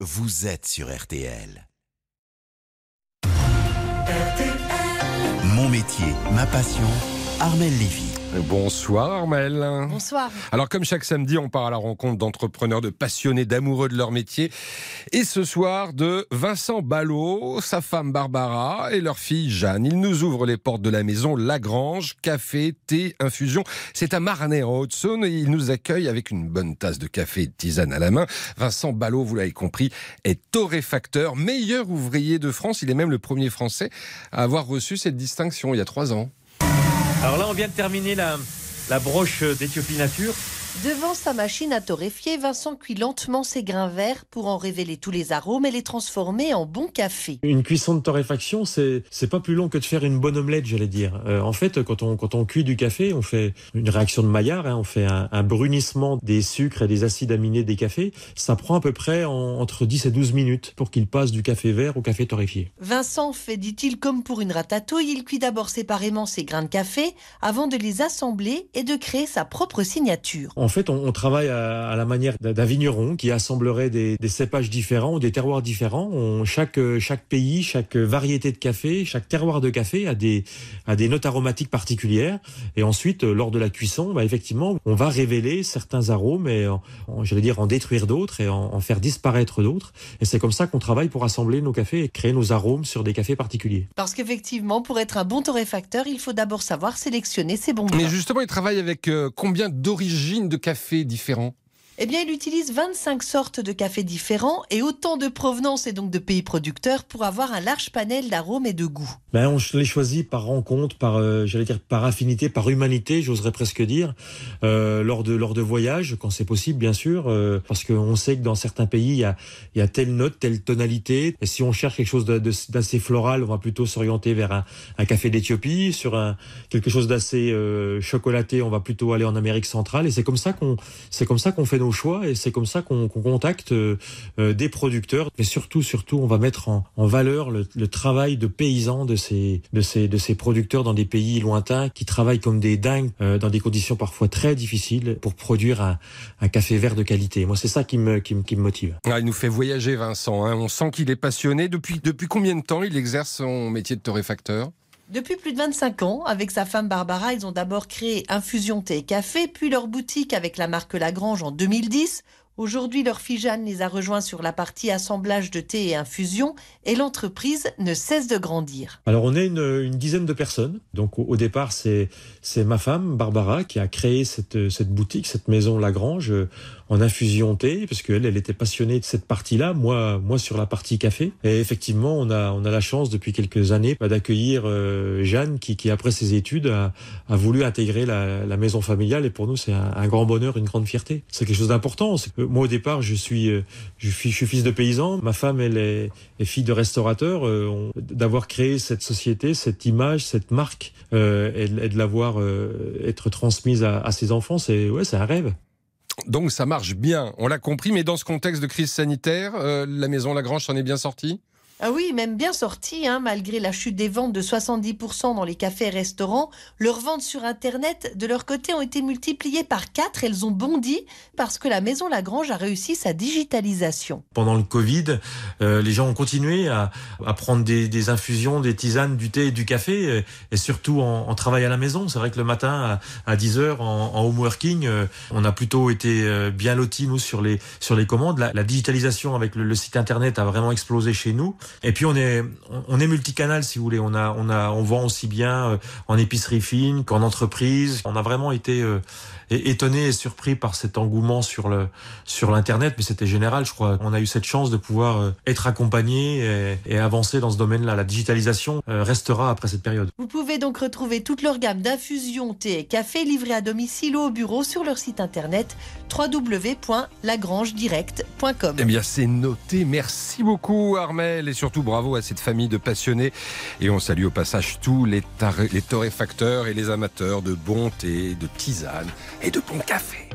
vous êtes sur RTL. Mon métier, ma passion, Armel Lévy. Bonsoir Armel. Bonsoir. Alors comme chaque samedi, on part à la rencontre d'entrepreneurs, de passionnés, d'amoureux de leur métier. Et ce soir, de Vincent Ballot, sa femme Barbara et leur fille Jeanne. Ils nous ouvrent les portes de la maison Lagrange, café, thé, infusion. C'est à Marnay en Haute-Saône et ils nous accueillent avec une bonne tasse de café et de tisane à la main. Vincent Ballot, vous l'avez compris, est torréfacteur, meilleur ouvrier de France. Il est même le premier Français à avoir reçu cette distinction il y a trois ans. Alors là, on vient de terminer la, broche d'Éthiopie Nature. Devant sa machine à torréfier, Vincent cuit lentement ses grains verts pour en révéler tous les arômes et les transformer en bon café. Une cuisson de torréfaction, c'est c'est pas plus long que de faire une bonne omelette, j'allais dire. Euh, en fait, quand on quand on cuit du café, on fait une réaction de Maillard, hein, on fait un, un, brunissement des sucres et des acides aminés des cafés. Ça prend à peu près en, entre 10 et 12 minutes pour qu'il passe du café vert au café torréfié. Vincent fait, dit-il, comme pour une ratatouille. Il cuit d'abord séparément ses grains de café avant de les assembler et de créer sa propre signature. En fait, on, on travaille à, à, la manière d'un vigneron qui assemblerait des, des, cépages différents ou des terroirs différents. On, chaque, chaque pays, chaque variété de café, chaque terroir de café a des, a des notes aromatiques particulières. Et ensuite, lors de la cuisson, bah, effectivement, on va révéler certains arômes et, j'allais dire, en détruire d'autres et en, en, faire disparaître d'autres. Et c'est comme ça qu'on travaille pour assembler nos cafés et créer nos arômes sur des cafés particuliers. Parce qu'effectivement, pour être un bon torréfacteur, il faut d'abord savoir sélectionner ses bons grains. Mais justement, il travaille avec euh, combien d'origines de café différents eh bien, il utilise 25 sortes de cafés différents et autant de provenance et donc de pays producteurs pour avoir un large panel d'arômes et de goûts. Ben, on les choisit par rencontre, par, euh, j'allais dire, par affinité, par humanité, j'oserais presque dire, euh, lors de lors de voyages, quand c'est possible, bien sûr, euh, parce qu'on sait que dans certains pays, il y a, telle note, telle tonalité. Et si on cherche quelque chose d'assez floral, on va plutôt s'orienter vers un, café d'Éthiopie. Sur quelque chose d'assez chocolaté, on va plutôt aller en Amérique centrale. Et c'est comme ça qu'on, c'est comme ça qu'on fait choix et c'est comme ça qu'on qu contacte euh, des producteurs. Mais surtout, surtout, on va mettre en, valeur le, travail de paysans de ces, de ces, de ces producteurs dans des pays lointains qui travaillent comme des dingues euh, dans des conditions parfois très difficiles pour produire un, un café vert de qualité. Moi, c'est ça qui me, qui, qui me motive. Ah, il nous fait voyager, Vincent. Hein. On sent qu'il est passionné. Depuis, depuis combien de temps il exerce son métier de torréfacteur? Depuis plus de 25 ans, avec sa femme Barbara, ils ont d'abord créé Infusion Thé et Café, puis leur boutique avec la marque Lagrange en 2010. Aujourd'hui, leur fille Jeanne les a rejoints sur la partie assemblage de thé et infusion et l'entreprise ne cesse de grandir. Alors, on est une, dizaine de personnes. Donc, au, départ, c'est ma femme, Barbara, qui a créé cette, boutique, cette maison Lagrange en infusion thé, parce qu'elle, elle était passionnée de cette partie-là, moi, moi sur la partie café. Et effectivement, on a, on a la chance depuis quelques années bah, d'accueillir euh, Jeanne, qui, après ses études a, voulu intégrer la, maison familiale. Et pour nous, c'est un, grand bonheur, une grande fierté. C'est quelque chose d'important. Moi, au départ, je suis, je suis, je suis fils de paysan. Ma femme, elle est, fille de restaurateur. Euh, D'avoir créé cette société, cette image, cette marque, euh, et, et, de l'avoir euh, être transmise à, ses enfants, c'est ouais, c'est un rêve. Donc ça marche bien, on l'a compris, mais dans ce contexte de crise sanitaire, euh, la maison Lagrange s'en est bien sortie? Ah oui, même bien sorti, hein, malgré la chute des ventes de 70% dans les cafés et restaurants. Leurs ventes sur Internet, de leur côté, ont été multipliées par 4. Elles ont bondi parce que la Maison Lagrange a réussi sa digitalisation. Pendant le Covid, euh, les gens ont continué à, prendre des, infusions, des tisanes, du thé et du café, et, et surtout en, en, travail à la maison. C'est vrai que le matin, à, à 10h, en, en home working, euh, on a plutôt été euh, bien lotis, nous, sur les, sur les commandes. La, digitalisation avec le site Internet a vraiment explosé chez nous. Et puis on est on est multicanal si vous voulez. On a on a on vend aussi bien en épicerie fine qu'en entreprise. On a vraiment été euh, étonné et surpris par cet engouement sur le sur l'internet, mais c'était général, je crois. On a eu cette chance de pouvoir euh, être accompagné et, et avancer dans ce domaine-là. La digitalisation euh, restera après cette période. Vous pouvez donc retrouver toute leur gamme d'infusions, thé et café livrés à domicile ou au bureau sur leur site internet www.lagrangedirect.com. Eh bien, c'est noté. Merci beaucoup, Armel, et surtout bravo à cette famille de passionnés. Et on salue au passage tous les, torréfacteurs et les amateurs de bon thé, de tisane et de bon café.